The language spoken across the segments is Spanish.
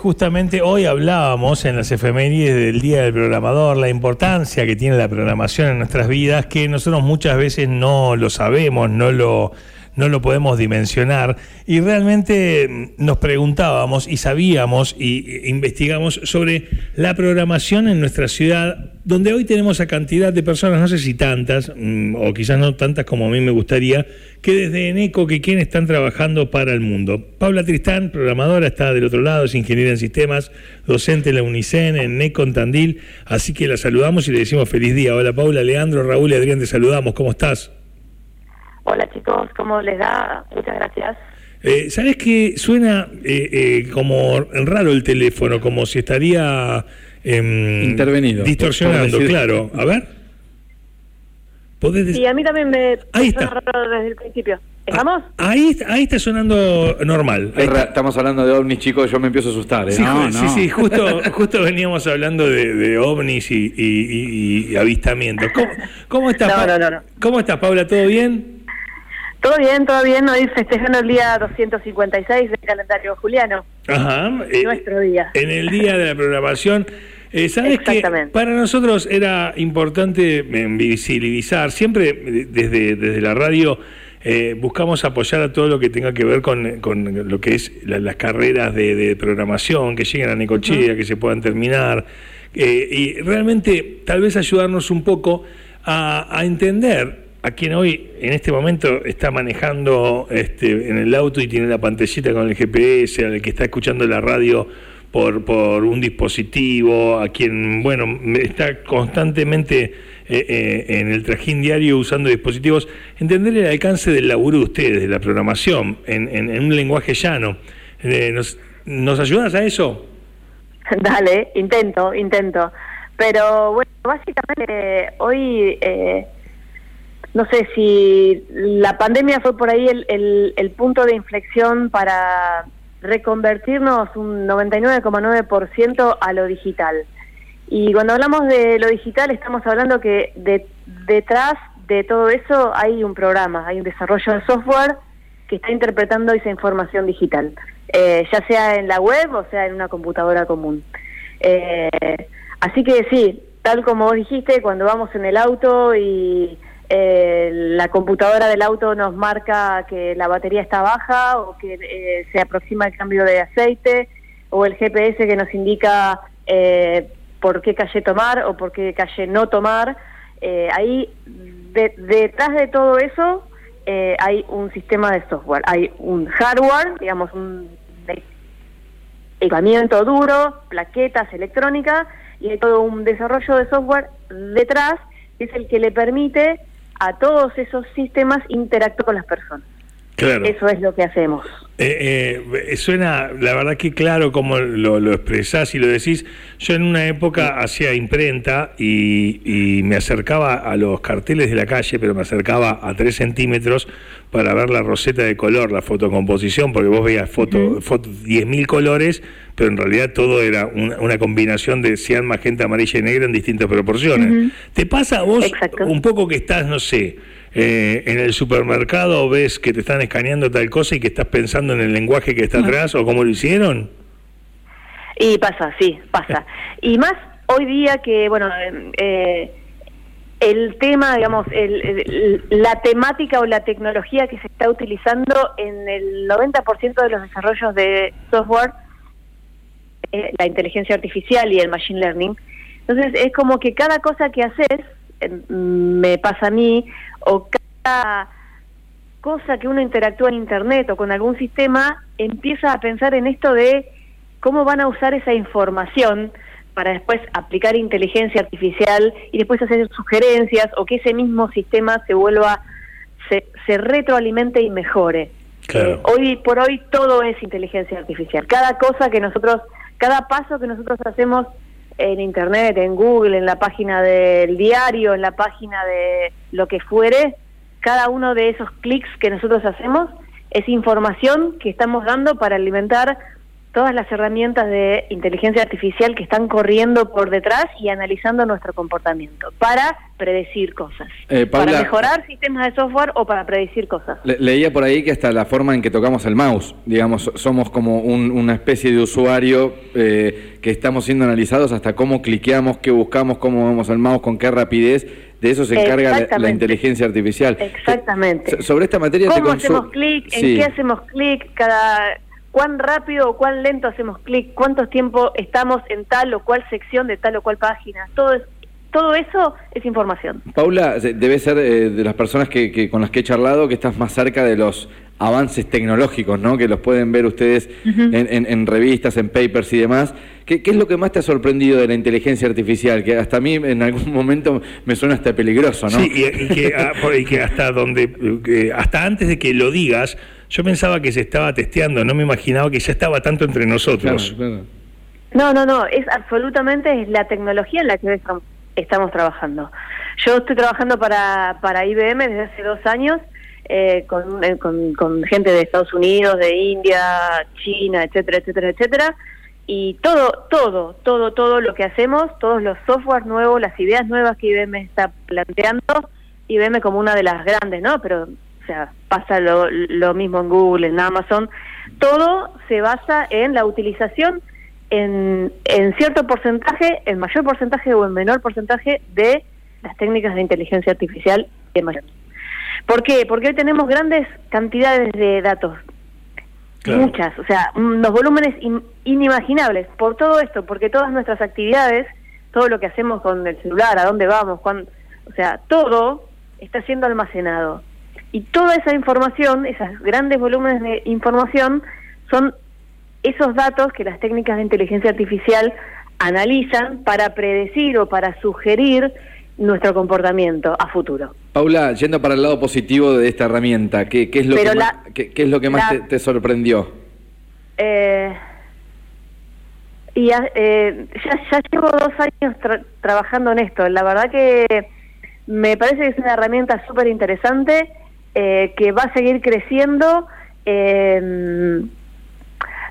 Justamente hoy hablábamos en las efemérides del Día del Programador, la importancia que tiene la programación en nuestras vidas, que nosotros muchas veces no lo sabemos, no lo, no lo podemos dimensionar. Y realmente nos preguntábamos y sabíamos y investigamos sobre la programación en nuestra ciudad, donde hoy tenemos a cantidad de personas, no sé si tantas, mm, o quizás no tantas como a mí me gustaría, que desde ENECO, que quienes están trabajando para el mundo. Paula Tristán, programadora, está del otro lado, es ingeniera en sistemas, docente en la UNICEN, en ENECO, en Tandil, así que la saludamos y le decimos feliz día. Hola Paula, Leandro, Raúl y Adrián, te saludamos, ¿cómo estás? Hola chicos, ¿cómo les da? Muchas gracias. Eh, ¿Sabes que suena eh, eh, como raro el teléfono, como si estaría em, intervenido? Distorsionando, claro. A ver. ¿Podés Sí, a mí también me ahí está. raro desde el principio. ¿Estamos? Ah, ahí, ahí está sonando normal. Estamos hablando de ovnis, chicos, yo me empiezo a asustar. ¿eh? Sí, sí, sí, justo, justo veníamos hablando de, ovnis y, avistamientos. ¿Cómo, cómo estás? No, no, no, ¿Cómo estás, Paula? ¿Todo bien? Todo bien, todo bien. Hoy festejando el día 256 del calendario juliano. Ajá. Eh, nuestro día. En el día de la programación. Eh, ¿Sabes que para nosotros era importante eh, visibilizar, siempre desde, desde la radio eh, buscamos apoyar a todo lo que tenga que ver con, con lo que es las carreras de, programación, que lleguen a Necochea, que se puedan terminar, y realmente tal vez ayudarnos un poco a, a entender a quien hoy en este momento está manejando este, en el auto y tiene la pantallita con el GPS, al que está escuchando la radio por, por un dispositivo, a quien, bueno, está constantemente eh, eh, en el trajín diario usando dispositivos, entender el alcance del laburo de ustedes, de la programación, en, en, un lenguaje llano. Eh, ¿nos, ¿Nos ayudas a eso? Dale, intento, intento. Pero bueno, básicamente hoy no sé si la pandemia fue por ahí el, el, punto de inflexión para reconvertirnos un 99,9% a lo digital. Y cuando hablamos de lo digital estamos hablando que detrás de todo eso hay un programa, hay un desarrollo de software que está interpretando esa información digital, eh, ya sea en la web o sea en una computadora común. Eh, así que sí, tal como vos dijiste, cuando vamos en el auto y eh, la computadora del auto nos marca que la batería está baja o que eh, se aproxima el cambio de aceite o el GPS que nos indica eh, por qué calle tomar o por qué calle no tomar. Eh, ahí, detrás de todo eso, hay un sistema de software, hay un hardware, digamos, un equipamiento duro, plaquetas electrónicas, y hay todo un desarrollo de software detrás, que es el que le permite a todos esos sistemas interactúa con las personas. Claro. Eso es lo que hacemos. Eh, eh, suena, la verdad que claro como lo, lo, expresás y lo decís. Yo en una época hacía imprenta y, me acercaba a los carteles de la calle, pero me acercaba a tres centímetros para ver la roseta de color, la fotocomposición, porque vos veías fotos, foto, 10.000 colores, pero en realidad todo era una, combinación de cian, magenta, amarilla y negra en distintas proporciones. ¿Te pasa a vos un poco que estás, no sé, eh, en el supermercado ves que te están escaneando tal cosa y que estás pensando en el lenguaje que está atrás o cómo lo hicieron? Y pasa, sí, pasa. Y más hoy día que, bueno, eh, el tema, digamos, la temática o la tecnología que se está utilizando en el 90% de los desarrollos de software, eh, la inteligencia artificial y el machine learning. Entonces es como que cada cosa que haces, me pasa a mí, o cada cosa que uno interactúa en Internet o con algún sistema, empieza a pensar en esto de cómo van a usar esa información para después aplicar inteligencia artificial y después hacer sugerencias o que ese mismo sistema se vuelva, se, se retroalimente y mejore. Eh, hoy por hoy todo es inteligencia artificial. Cada cosa que nosotros, cada paso que nosotros hacemos en internet, en Google, en la página del diario, en la página de lo que fuere, cada uno de esos clics que nosotros hacemos es información que estamos dando para alimentar todas las herramientas de inteligencia artificial que están corriendo por detrás y analizando nuestro comportamiento para predecir cosas, eh, para mejorar sistemas de software o para predecir cosas. leía por ahí que hasta la forma en que tocamos el mouse, digamos, somos como una especie de usuario eh, que estamos siendo analizados hasta cómo cliqueamos, qué buscamos, cómo movemos el mouse, con qué rapidez. De eso se encarga la, inteligencia artificial. Exactamente. sobre esta materia... ¿Cómo hacemos clic? ¿En qué hacemos clic? Cada cuán rápido o cuán lento hacemos clic, cuánto tiempo estamos en tal o cual sección de tal o cual página. Todo todo eso es información. Paula, debe ser eh, de las personas que, con las que he charlado que estás más cerca de los avances tecnológicos, ¿no? Que los pueden ver ustedes en, revistas, en papers y demás. ¿Qué, es lo que más te ha sorprendido de la inteligencia artificial? Que hasta a mí en algún momento me suena hasta peligroso, ¿no? Sí, y, que, ah, que, hasta donde, hasta antes de que lo digas, yo pensaba que se estaba testeando, no me imaginaba que ya estaba tanto entre nosotros. No, no, no, es absolutamente es la tecnología en la que estamos trabajando. Yo estoy trabajando para, para IBM desde hace dos años eh, con, eh, con, con gente de Estados Unidos, de India, China, etcétera, etcétera, etcétera. Y todo, todo, todo, todo lo que hacemos, todos los softwares nuevos, las ideas nuevas que IBM está planteando, IBM como una de las grandes, ¿no? Pero sea, pasa lo, lo mismo en Google, en Amazon, todo se basa en la utilización en, en cierto porcentaje, en mayor porcentaje o en menor porcentaje de las técnicas de inteligencia artificial de mayor. ¿Por qué? Porque hoy tenemos grandes cantidades de datos, muchas, o sea, unos volúmenes inimaginables por todo esto, porque todas nuestras actividades, todo lo que hacemos con el celular, a dónde vamos, cuándo, o sea, todo está siendo almacenado. Y toda esa información, esos grandes volúmenes de información, son esos datos que las técnicas de inteligencia artificial analizan para predecir o para sugerir nuestro comportamiento a futuro. Paula, yendo para el lado positivo de esta herramienta, ¿qué, es, lo que más, qué, es lo que más te, sorprendió? Eh, y ya, eh, ya, llevo dos años trabajando en esto. La verdad que me parece que es una herramienta súper interesante eh, que va a seguir creciendo, eh,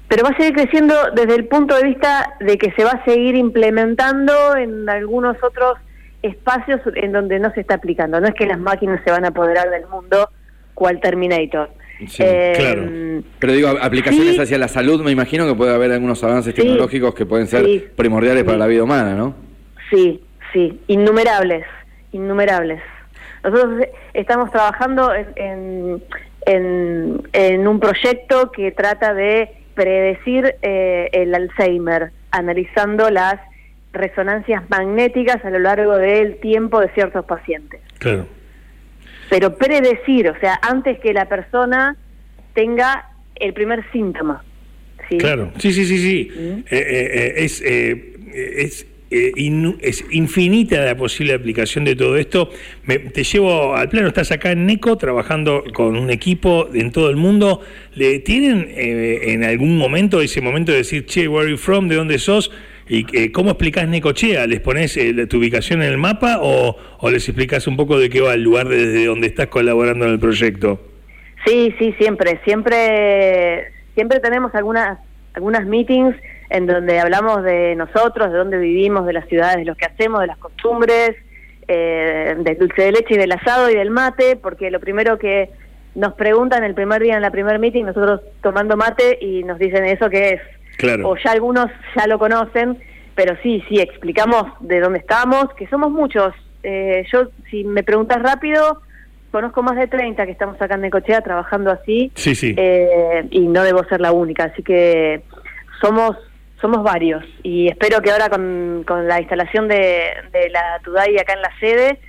pero va a seguir creciendo desde el punto de vista de que se va a seguir implementando en algunos otros espacios en donde no se está aplicando. No es que las máquinas se van a apoderar del mundo cual Terminator. Eh, claro. Pero digo, aplicaciones hacia la salud, me imagino que puede haber algunos avances tecnológicos que pueden ser primordiales para la vida humana, ¿no? Sí, sí, innumerables, innumerables. Nosotros estamos trabajando en, en, un proyecto que trata de predecir eh, el Alzheimer, analizando las resonancias magnéticas a lo largo del tiempo de ciertos pacientes. Claro. Pero predecir, o sea, antes que la persona tenga el primer síntoma. ¿sí? Claro, sí, sí, sí, sí. ¿Mm? Eh, eh, es, es eh, es infinita la posible aplicación de todo esto. te llevo al plano, estás acá en NECO trabajando con un equipo en todo el mundo. ¿Le tienen eh, en algún momento ese momento de decir, che, where are you from? ¿De dónde sos? ¿Y eh, cómo explicás Necochea? ¿Les pones tu ubicación en el mapa o, o les explicás un poco de qué va el lugar desde donde estás colaborando en el proyecto? Sí, sí, siempre. Siempre, siempre tenemos algunas, algunas meetings en donde hablamos de nosotros, de dónde vivimos, de las ciudades, de lo que hacemos, de las costumbres, eh, del dulce de leche y del asado y del mate, porque lo primero que nos preguntan el primer día en la primer meeting, nosotros tomando mate y nos dicen eso que es. Claro. O ya algunos ya lo conocen, pero sí, sí, explicamos de dónde estamos, que somos muchos. Eh, yo, si me preguntas rápido, conozco más de 30 que estamos acá en Necochea trabajando así. Sí, sí. Eh, y no debo ser la única, así que somos somos varios y espero que ahora con, con la instalación de, de la TUDAI acá en la sede,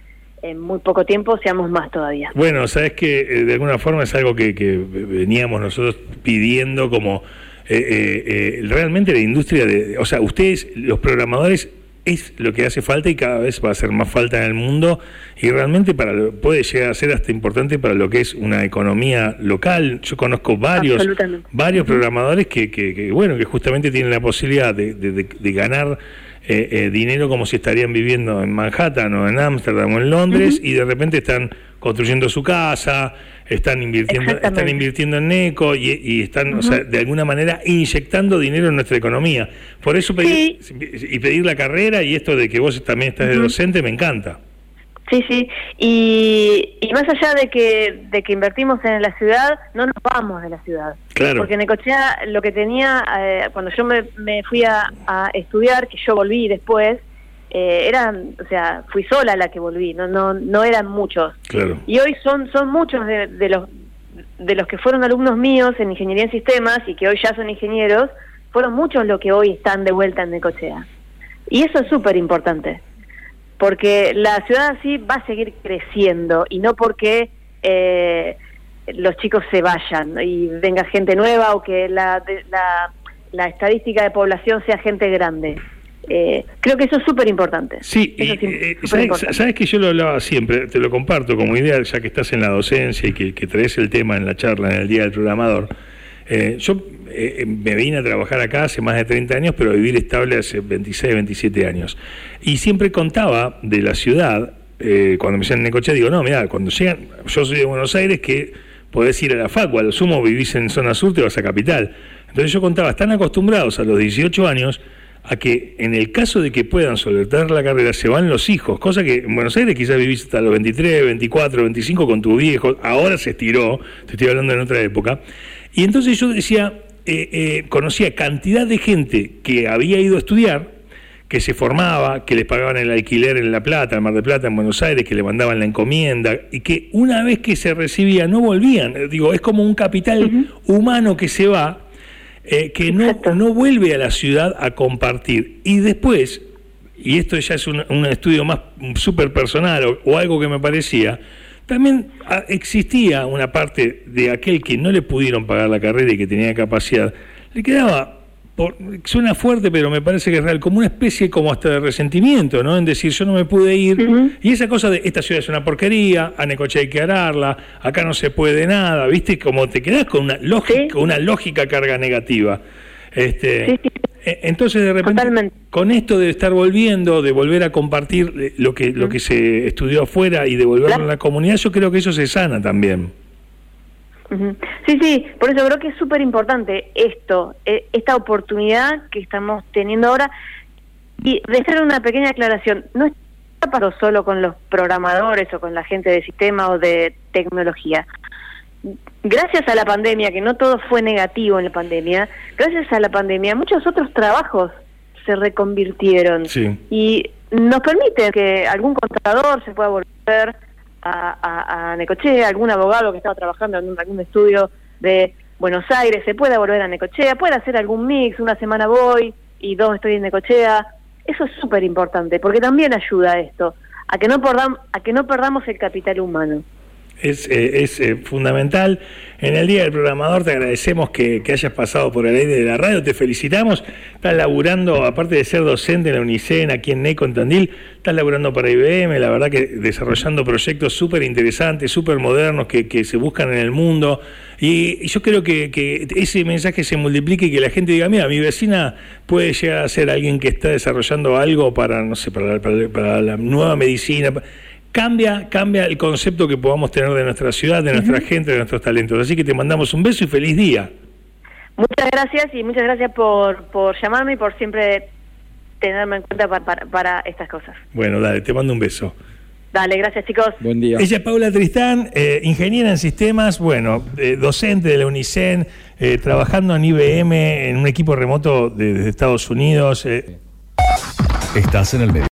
en muy poco tiempo seamos más todavía. Bueno, sabes que eh, de alguna forma es algo que, que veníamos nosotros pidiendo como eh, eh, realmente la industria de, o sea, ustedes, los programadores, es lo que hace falta y cada vez va a hacer más falta en el mundo y realmente para puede llegar a ser hasta importante para lo que es una economía local. Yo conozco varios varios programadores que, que, bueno que justamente tienen la posibilidad de, de, ganar dinero como si estarían viviendo en Manhattan o en Ámsterdam o en Londres y de repente están construyendo su casa, están invirtiendo, están invirtiendo en NECO y, están, o sea, de alguna manera inyectando dinero en nuestra economía. Por eso pedir, y pedir la carrera y esto de que vos también estás de docente me encanta. Sí, sí, y, y, más allá de que, de que invertimos en la ciudad, no nos vamos de la ciudad. Claro. Porque Necochea lo que tenía, eh, cuando yo me, me fui a, a, estudiar, que yo volví después, eh, eran, o sea, fui sola la que volví, no no no eran muchos. Y hoy son son muchos de, los de los que fueron alumnos míos en ingeniería en sistemas y que hoy ya son ingenieros, fueron muchos los que hoy están de vuelta en Necochea. Y eso es súper importante, porque la ciudad así va a seguir creciendo y no porque eh, los chicos se vayan y venga gente nueva o que la, la, la estadística de población sea gente grande. Eh, creo que eso es súper importante. Sí, eh, sabes, que yo lo hablaba siempre, te lo comparto como idea, ya que estás en la docencia y que, traes el tema en la charla en el Día del Programador. Eh, yo me vine a trabajar acá hace más de 30 años, pero a vivir estable hace 26, 27 años. Y siempre contaba de la ciudad, cuando me decían en coche digo, no, mira, cuando llegan, yo soy de Buenos Aires, que podés ir a la facu, a lo sumo vivís en zona sur, te vas a capital. Entonces yo contaba, están acostumbrados a los 18 años a que en el caso de que puedan solventar la carrera se van los hijos, cosa que en Buenos Aires quizás vivís hasta los 23, 24, 25 con tu viejo, ahora se estiró, te estoy hablando en otra época, y entonces yo decía, eh, eh, conocía cantidad de gente que había ido a estudiar, que se formaba, que les pagaban el alquiler en La Plata, en Mar del Plata, en Buenos Aires, que le mandaban la encomienda, y que una vez que se recibía no volvían. Digo, es como un capital humano que se va eh, que no, no vuelve a la ciudad a compartir. Y después, y esto ya es un, estudio más súper personal o, algo que me parecía, también ah, existía una parte de aquel que no le pudieron pagar la carrera y que tenía capacidad, le quedaba suena fuerte, pero me parece que es real, como una especie como hasta de resentimiento, ¿no? En decir, yo no me pude ir. Y esa cosa de, esta ciudad es una porquería, a Necoche hay que ararla, acá no se puede nada, ¿viste? Como te quedas con una lógica, una lógica carga negativa. Este, e, Entonces, de repente, con esto de estar volviendo, de volver a compartir eh, lo que, lo que se estudió afuera y devolverlo a la comunidad, yo creo que eso se sana también. Sí, sí, por eso creo que es súper importante esto, e, esta oportunidad que estamos teniendo ahora. Y de hacer una pequeña aclaración, no está para solo con los programadores o con la gente de sistema o de tecnología. Gracias a la pandemia, que no todo fue negativo en la pandemia, gracias a la pandemia muchos otros trabajos se reconvirtieron y nos permite que algún contador se pueda volver a, a, Necochea, algún abogado que estaba trabajando en algún estudio de Buenos Aires se pueda volver a Necochea, puede hacer algún mix, una semana voy y dos estoy en Necochea. Eso es súper importante porque también ayuda a esto, a que no a que no perdamos el capital humano es, eh, eh, fundamental. En el Día del Programador te agradecemos que, hayas pasado por el aire de la radio, te felicitamos. Estás laburando, aparte de ser docente en la UNICEN, aquí en NECO, en Tandil, estás laburando para IBM, la verdad que desarrollando proyectos súper interesantes, súper modernos que, se buscan en el mundo. Y, yo creo que, ese mensaje se multiplique y que la gente diga, mira, mi vecina puede llegar a ser alguien que está desarrollando algo para, no sé, para la nueva medicina cambia, cambia el concepto que podamos tener de nuestra ciudad, de nuestra gente, de nuestros talentos. Así que te mandamos un beso y feliz día. Muchas gracias y muchas gracias por, por llamarme y por siempre tenerme en cuenta para, estas cosas. Bueno, dale, te mando un beso. Dale, gracias chicos. Buen día. Ella es Paula Tristán, eh, ingeniera en sistemas, bueno, eh, docente de la UNICEN, eh, trabajando en IBM en un equipo remoto desde Estados Unidos. Estás en el medio.